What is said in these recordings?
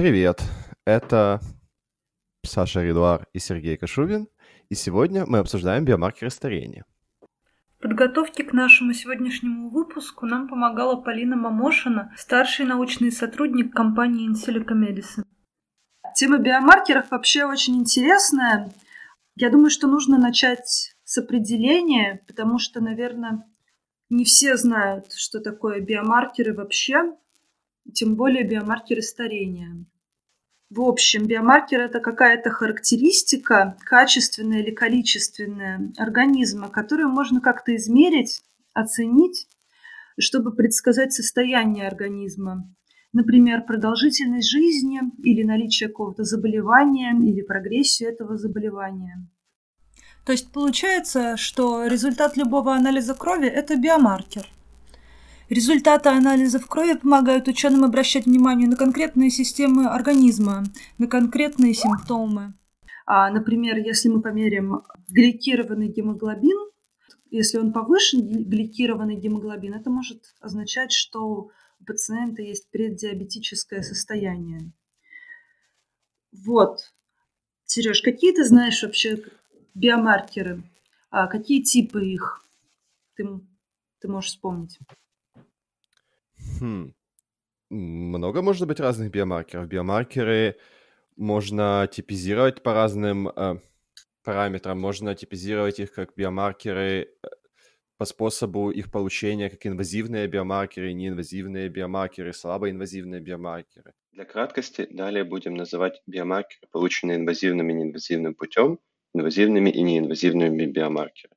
Привет, это Саша Ридуар и Сергей Кашубин, и сегодня мы обсуждаем биомаркеры старения. В подготовке к нашему сегодняшнему выпуску нам помогала Полина Мамошина, старший научный сотрудник компании Insilica Medicine. Тема биомаркеров вообще очень интересная. Я думаю, что нужно начать с определения, потому что, наверное, не все знают, что такое биомаркеры вообще, тем более биомаркеры старения. В общем, биомаркер – это какая-то характеристика, качественная или количественная организма, которую можно как-то измерить, оценить, чтобы предсказать состояние организма. Например, продолжительность жизни или наличие какого-то заболевания или прогрессию этого заболевания. То есть получается, что результат любого анализа крови – это биомаркер. Результаты анализов крови помогают ученым обращать внимание на конкретные системы организма, на конкретные симптомы. А, например, если мы померим гликированный гемоглобин, если он повышен, гликированный гемоглобин, это может означать, что у пациента есть преддиабетическое состояние. Вот. Сереж, какие ты знаешь вообще биомаркеры? А какие типы их ты, ты можешь вспомнить? Хм. Много может быть разных биомаркеров. Биомаркеры можно типизировать по разным э, параметрам. Можно типизировать их как биомаркеры э, по способу их получения, как инвазивные биомаркеры, неинвазивные биомаркеры, слабоинвазивные биомаркеры. Для краткости далее будем называть биомаркеры, полученные инвазивным и неинвазивным путем, инвазивными и неинвазивными биомаркерами.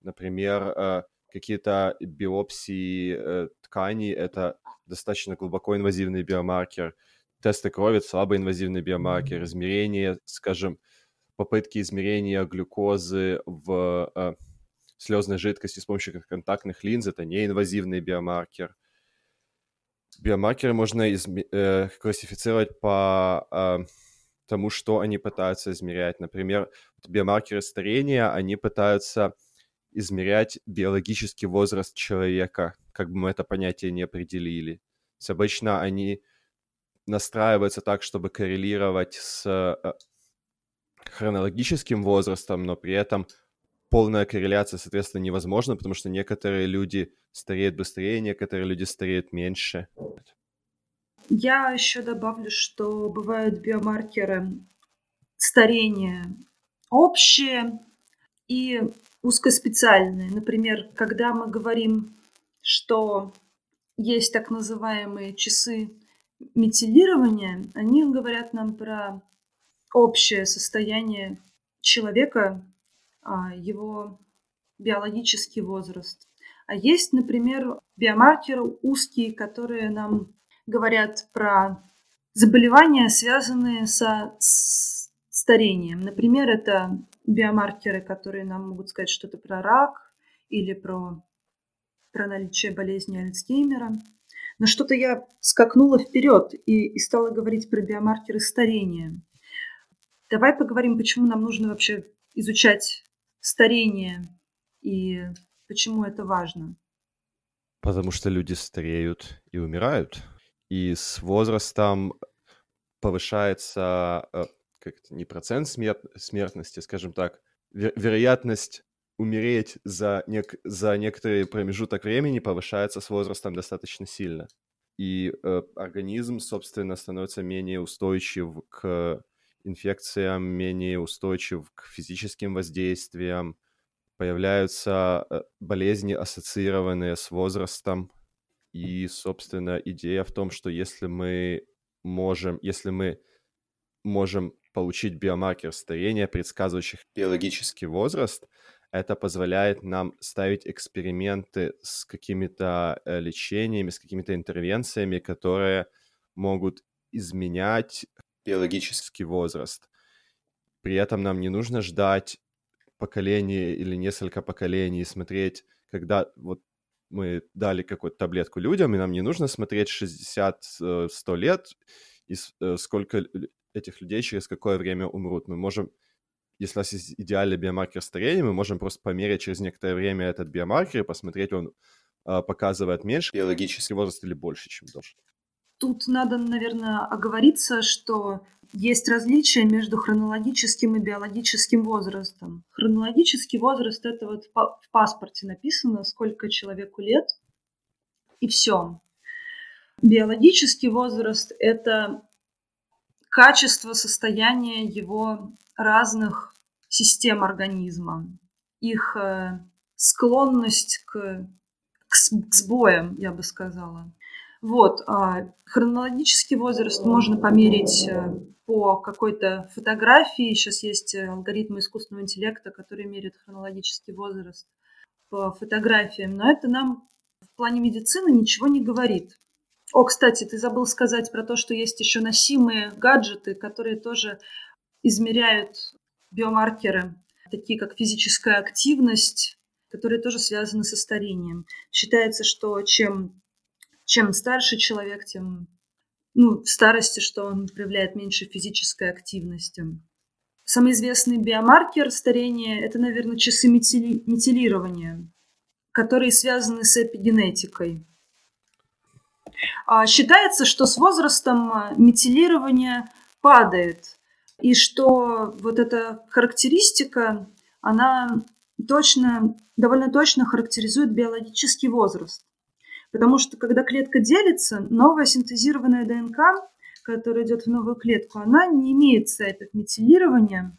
Например, э, какие-то биопсии э, тканей – это достаточно глубоко инвазивный биомаркер. Тесты крови – слабоинвазивный биомаркер. Измерение, скажем, попытки измерения глюкозы в э, слезной жидкости с помощью контактных линз – это неинвазивный биомаркер. Биомаркеры можно изме- э, классифицировать по э, тому, что они пытаются измерять. Например, биомаркеры старения, они пытаются измерять биологический возраст человека, как бы мы это понятие не определили. То есть обычно они настраиваются так, чтобы коррелировать с э, хронологическим возрастом, но при этом полная корреляция, соответственно, невозможна, потому что некоторые люди стареют быстрее, некоторые люди стареют меньше. Я еще добавлю, что бывают биомаркеры старения общие и узкоспециальные. Например, когда мы говорим, что есть так называемые часы метилирования, они говорят нам про общее состояние человека, а, его биологический возраст. А есть, например, биомаркеры узкие, которые нам говорят про заболевания, связанные со старением. Например, это биомаркеры, которые нам могут сказать что-то про рак или про, про наличие болезни Альцгеймера. Но что-то я скакнула вперед и, и стала говорить про биомаркеры старения. Давай поговорим, почему нам нужно вообще изучать старение и почему это важно. Потому что люди стареют и умирают. И с возрастом повышается э, как это, не процент смерт, смертности, скажем так, вер, вероятность умереть за, нек, за некоторый промежуток времени повышается с возрастом достаточно сильно. И э, организм, собственно, становится менее устойчив к инфекциям, менее устойчив к физическим воздействиям. Появляются э, болезни, ассоциированные с возрастом. И, собственно, идея в том, что если мы можем, если мы можем получить биомаркер старения, предсказывающих биологический возраст. Это позволяет нам ставить эксперименты с какими-то э, лечениями, с какими-то интервенциями, которые могут изменять биологический возраст. При этом нам не нужно ждать поколение или несколько поколений, смотреть, когда вот мы дали какую-то таблетку людям, и нам не нужно смотреть 60-100 э, лет, и э, сколько этих людей через какое время умрут. Мы можем, если у нас есть идеальный биомаркер старения, мы можем просто померить через некоторое время этот биомаркер и посмотреть, он э, показывает меньше биологический возраст или больше, чем должен. Тут надо, наверное, оговориться, что есть различия между хронологическим и биологическим возрастом. Хронологический возраст – это вот в паспорте написано, сколько человеку лет, и все. Биологический возраст – это качество состояния его разных систем организма, их э, склонность к, к сбоям, я бы сказала. Вот, а хронологический возраст можно померить э, по какой-то фотографии. Сейчас есть э, алгоритмы искусственного интеллекта, которые меряют хронологический возраст по фотографиям, но это нам в плане медицины ничего не говорит. О, кстати, ты забыл сказать про то, что есть еще носимые гаджеты, которые тоже измеряют биомаркеры, такие как физическая активность, которые тоже связаны со старением. Считается, что чем чем старше человек, тем ну, в старости, что он проявляет меньше физической активности. Самый известный биомаркер старения – это, наверное, часы метили... метилирования, которые связаны с эпигенетикой. А считается, что с возрастом метилирование падает, и что вот эта характеристика, она точно, довольно точно характеризует биологический возраст. Потому что когда клетка делится, новая синтезированная ДНК, которая идет в новую клетку, она не имеет сайтов метилирования.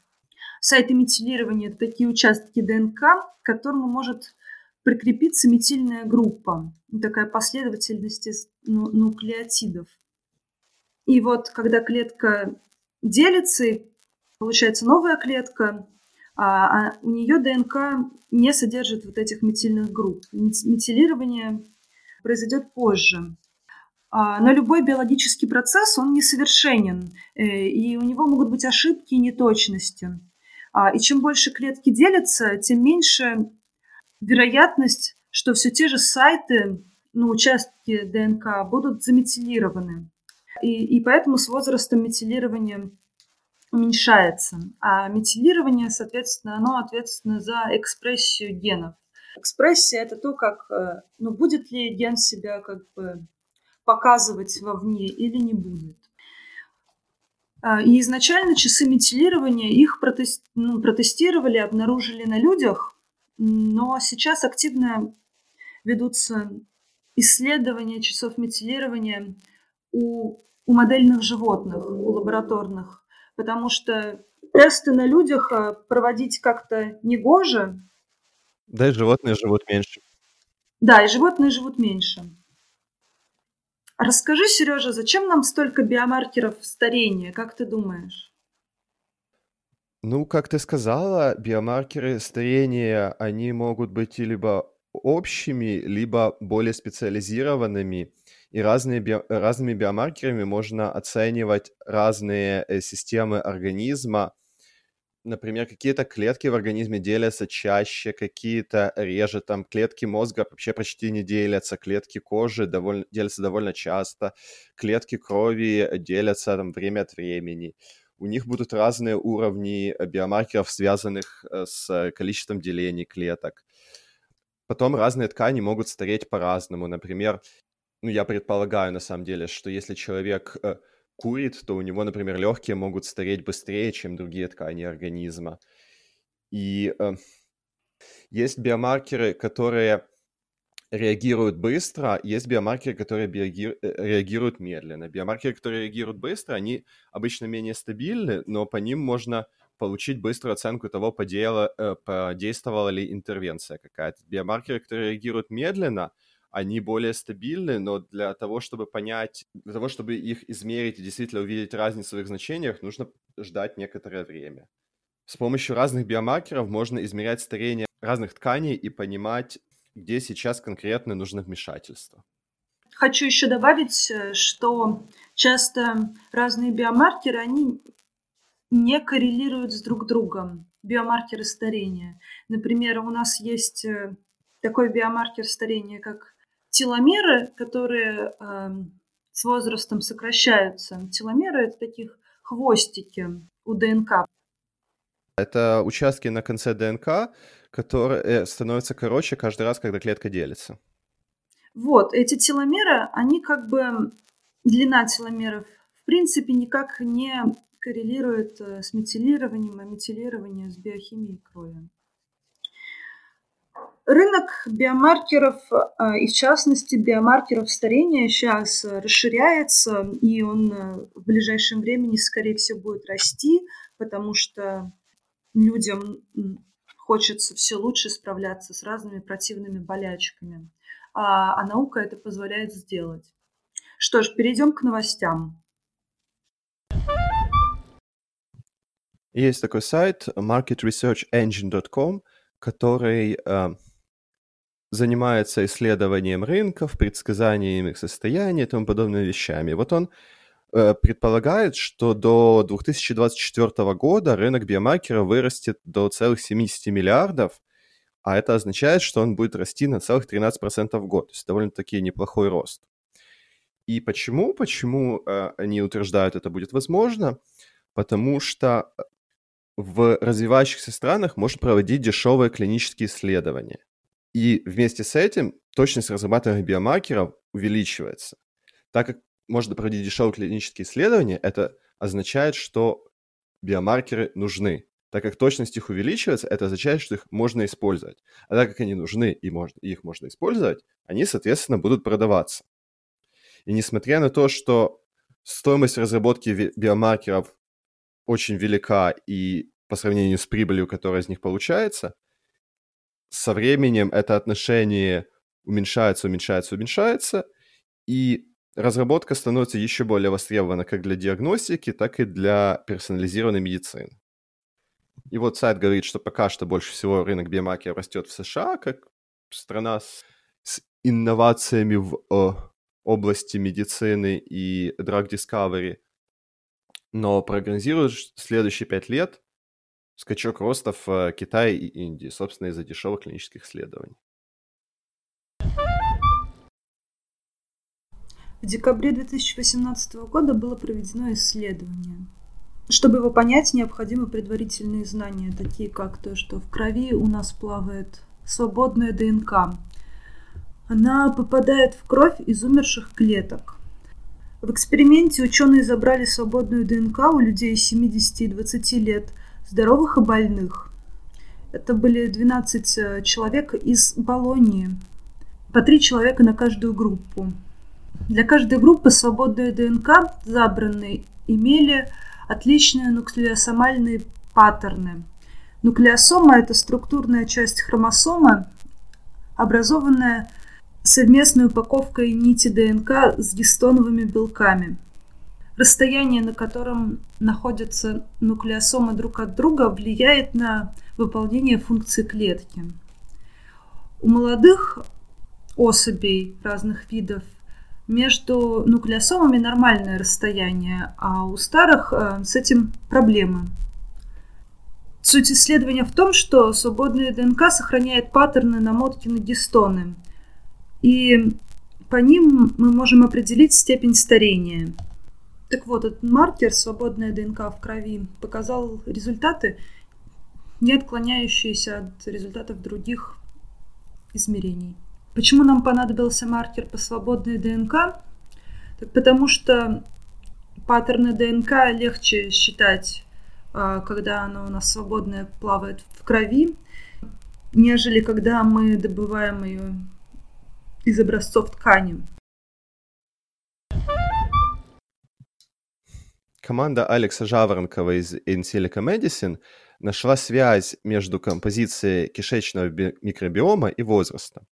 Сайты метилирования – это такие участки ДНК, к которому может прикрепиться метильная группа, такая последовательность ну, нуклеотидов. И вот когда клетка делится, получается новая клетка, а, а у нее ДНК не содержит вот этих метильных групп. Метилирование произойдет позже. А, но любой биологический процесс, он несовершенен, э, и у него могут быть ошибки и неточности. А, и чем больше клетки делятся, тем меньше вероятность, что все те же сайты, ну, участки ДНК будут заметилированы. И, и поэтому с возрастом метилирование уменьшается. А метилирование, соответственно, оно ответственно за экспрессию генов. Экспрессия – это то, как, э, ну, будет ли ген себя как бы показывать вовне или не будет. А, и изначально часы метилирования их протест, ну, протестировали, обнаружили на людях, но сейчас активно ведутся исследования часов метилирования у, у модельных животных, у лабораторных, потому что тесты на людях э, проводить как-то негоже, да, и животные живут меньше. Да, и животные живут меньше. Расскажи, Сережа, зачем нам столько биомаркеров старения, как ты думаешь? Ну, как ты сказала, биомаркеры старения, они могут быть либо общими, либо более специализированными. И разные би... разными биомаркерами можно оценивать разные э, системы организма, например, какие-то клетки в организме делятся чаще, какие-то реже, там клетки мозга вообще почти не делятся, клетки кожи довольно, делятся довольно часто, клетки крови делятся там время от времени. У них будут разные уровни биомаркеров, связанных э, с количеством делений клеток. Потом разные ткани могут стареть по-разному. Например, ну, я предполагаю, на самом деле, что если человек э, курит, то у него, например, легкие могут стареть быстрее, чем другие ткани организма. И э, есть биомаркеры, которые реагируют быстро, есть биомаркеры, которые. Э, реагируют медленно. Биомаркеры, которые реагируют быстро, они обычно менее стабильны, но по ним можно получить быструю оценку того, подела, э, подействовала ли интервенция какая-то. Биомаркеры, которые реагируют медленно, они более стабильны, но для того, чтобы понять, для того, чтобы их измерить и действительно увидеть разницу в их значениях, нужно ждать некоторое время. С помощью разных биомаркеров можно измерять старение разных тканей и понимать, где сейчас конкретно нужно вмешательство. Хочу еще добавить, э, что часто разные биомаркеры, они не коррелируют с друг другом, биомаркеры старения. Например, у нас есть э, такой биомаркер старения, как теломеры, которые э, с возрастом сокращаются. Теломеры это таких хвостики у ДНК. Это участки на конце ДНК, которые э, становятся короче каждый раз, когда клетка делится. Вот, эти теломеры, они как бы длина теломеров в принципе никак не коррелирует э, с метилированием, а метилирование с биохимией крови. Рынок биомаркеров, а, и в частности биомаркеров старения сейчас расширяется, и он э, в ближайшем времени, скорее всего, будет расти, потому что людям хочется все лучше справляться с разными противными болячками. А, а наука это позволяет сделать. Что ж, перейдем к новостям. Есть такой сайт marketresearchengine.com, который э, занимается исследованием рынков, предсказанием их состояния и тому подобными вещами. Вот он предполагает, что до 2024 года рынок биомаркеров вырастет до целых 70 миллиардов, а это означает, что он будет расти на целых 13% в год. То есть довольно-таки неплохой рост. И почему? Почему э, они утверждают, это будет возможно? Потому что в развивающихся странах можно проводить дешевые клинические исследования. И вместе с этим точность разрабатываемых биомаркеров увеличивается. Так как можно проводить дешевые клинические исследования, это означает, что биомаркеры нужны. Так как точность их увеличивается, это означает, что их можно использовать. А так как они нужны и, можно, и их можно использовать, они, соответственно, будут продаваться. И несмотря на то, что стоимость разработки биомаркеров очень велика и по сравнению с прибылью, которая из них получается, со временем это отношение уменьшается, уменьшается, уменьшается, и разработка становится еще более востребована как для диагностики, так и для персонализированной медицины. И вот сайт говорит, что пока что больше всего рынок биомаркеров растет в США, как страна с, с инновациями в э, области медицины и drug discovery, но прогнозируют следующие пять лет скачок роста в э, Китае и Индии, собственно, из-за дешевых клинических исследований. В декабре 2018 года было проведено исследование. Чтобы его понять, необходимы предварительные знания, такие как то, что в крови у нас плавает свободная ДНК. Она попадает в кровь из умерших клеток. В эксперименте ученые забрали свободную ДНК у людей 70 и 20 лет – здоровых и больных. Это были 12 э, человек из Болонии, по три человека на каждую группу. Для каждой группы свободные ДНК, забранные, имели отличные нуклеосомальные паттерны. Нуклеосома – это структурная часть хромосомы, образованная совместной упаковкой нити ДНК с гистоновыми белками – расстояние, на котором находятся нуклеосомы друг от друга, влияет на выполнение функции клетки. У молодых особей разных видов между нуклеосомами нормальное расстояние, а у старых э, с этим проблемы. Суть исследования в том, что свободная ДНК сохраняет паттерны намотки на гистоны, и по ним мы можем определить степень старения – так вот, этот маркер, свободная ДНК в крови, показал результаты, не отклоняющиеся от результатов других измерений. Почему нам понадобился маркер по свободной ДНК? Так потому что паттерны ДНК легче считать, а, когда она у нас свободная плавает в крови, нежели когда мы добываем ее из образцов ткани. команда Алекса Жаворонкова из Insilica Medicine нашла связь между композицией кишечного микробиома и возраста.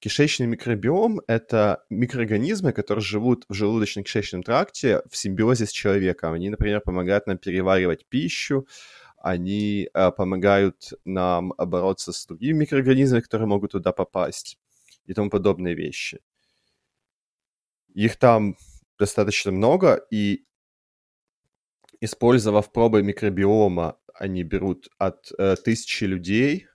Кишечный микробиом – это микроорганизмы, которые живут в желудочно-кишечном тракте в симбиозе с человеком. Они, например, помогают нам переваривать пищу, они э, помогают нам бороться с другими микроорганизмами, которые могут туда попасть и тому подобные вещи. Их там достаточно много, и использовав пробы микробиома, они берут от э, тысячи людей,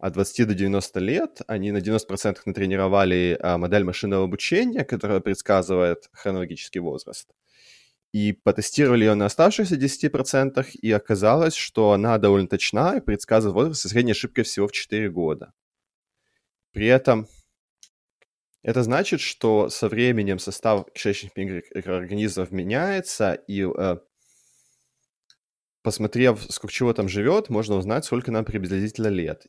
от 20 до 90 лет. Они на 90% натренировали э, модель машинного обучения, которая предсказывает хронологический возраст. И потестировали ее на оставшихся 10%, и оказалось, что она довольно точна и предсказывает возраст со средней ошибкой всего в 4 года. При этом Это значит, что со временем состав кишечных микроорганизмов меняется, и э, посмотрев, сколько чего там живет, можно узнать, сколько нам приблизительно лет.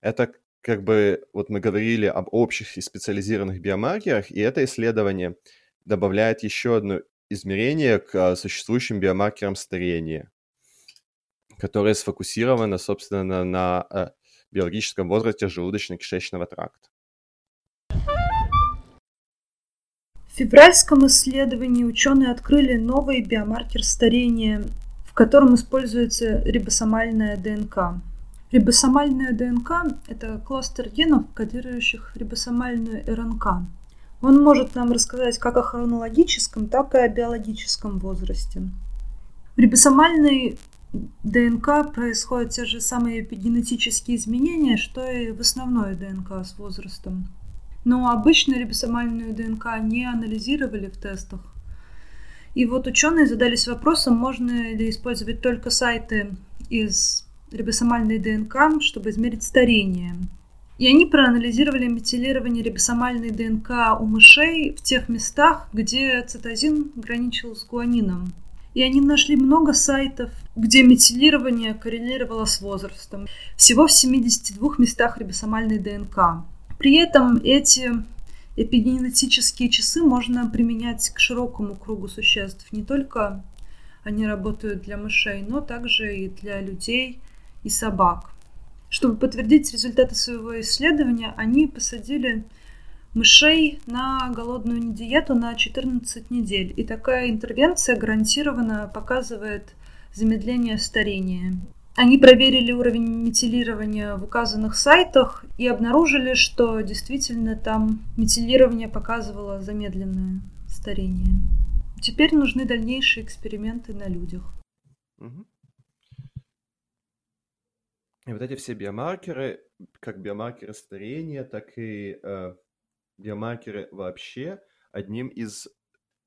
Это как бы, вот мы говорили об общих и специализированных биомаркерах, и это исследование добавляет еще одно измерение к а, существующим биомаркерам старения, которое сфокусировано, собственно, на а, биологическом возрасте желудочно-кишечного тракта. В февральском исследовании ученые открыли новый биомаркер старения, в котором используется рибосомальная ДНК. Рибосомальная ДНК – это кластер генов, кодирующих рибосомальную РНК. Он может нам рассказать как о хронологическом, так и о биологическом возрасте. В рибосомальной ДНК происходят те же самые эпигенетические изменения, что и в основной ДНК с возрастом. Но обычно рибосомальную ДНК не анализировали в тестах. И вот ученые задались вопросом, можно ли использовать только сайты из рибосомальной ДНК, чтобы измерить старение. И они проанализировали метилирование рибосомальной ДНК у мышей в тех местах, где цитозин граничил с гуанином. И они нашли много сайтов, где метилирование коррелировало с возрастом. Всего в 72 местах рибосомальной ДНК. При этом эти эпигенетические часы можно применять к широкому кругу существ. Не только они работают для мышей, но также и для людей и собак. Чтобы подтвердить результаты своего исследования, они посадили мышей на голодную диету на 14 недель. И такая интервенция гарантированно показывает замедление старения. Они проверили уровень метилирования в указанных сайтах и обнаружили, что действительно там метилирование показывало замедленное старение. Теперь нужны дальнейшие эксперименты на людях. Угу. И вот эти все биомаркеры, как биомаркеры старения, так и э, биомаркеры вообще, одним из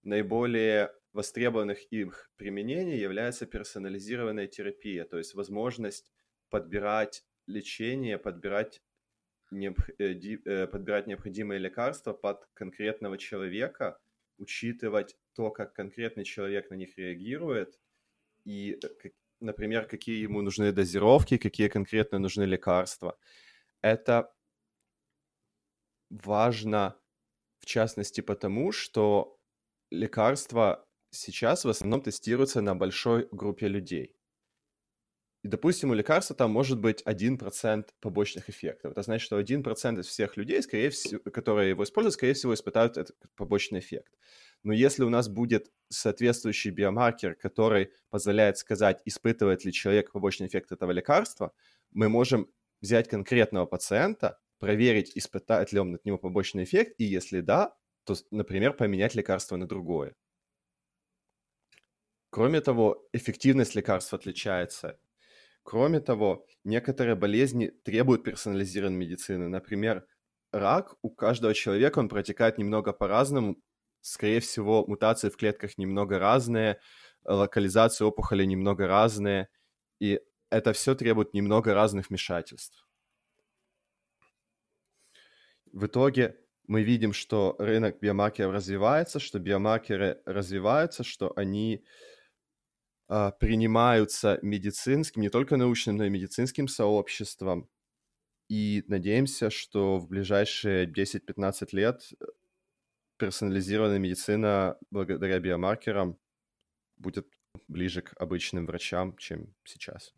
наиболее востребованных их применений является персонализированная терапия, то есть возможность подбирать лечение, подбирать, э, э, подбирать необходимые лекарства под конкретного человека, учитывать то, как конкретный человек на них реагирует, и э, например, какие ему нужны дозировки, какие конкретно нужны лекарства. Это важно, в частности, потому что лекарства сейчас в основном тестируются на большой группе людей. И, допустим, у лекарства там может быть 1% побочных эффектов. Это значит, что 1% из всех людей, скорее всего, которые его используют, скорее всего, испытают этот побочный эффект. Но если у нас будет соответствующий биомаркер, который позволяет сказать, испытывает ли человек побочный эффект этого лекарства, мы можем взять конкретного пациента, проверить, испытает ли он от него побочный эффект, и если да, то, например, поменять лекарство на другое. Кроме того, эффективность лекарств отличается. Кроме того, некоторые болезни требуют персонализированной медицины. Например, рак у каждого человека, он протекает немного по-разному, скорее всего, мутации в клетках немного разные, локализация опухоли немного разные, и это все требует немного разных вмешательств. В итоге мы видим, что рынок биомаркеров развивается, что биомаркеры развиваются, что они э, принимаются медицинским, не только научным, но и медицинским сообществом. И надеемся, что в ближайшие 10-15 лет персонализированная медицина благодаря биомаркерам будет ближе к обычным врачам, чем сейчас.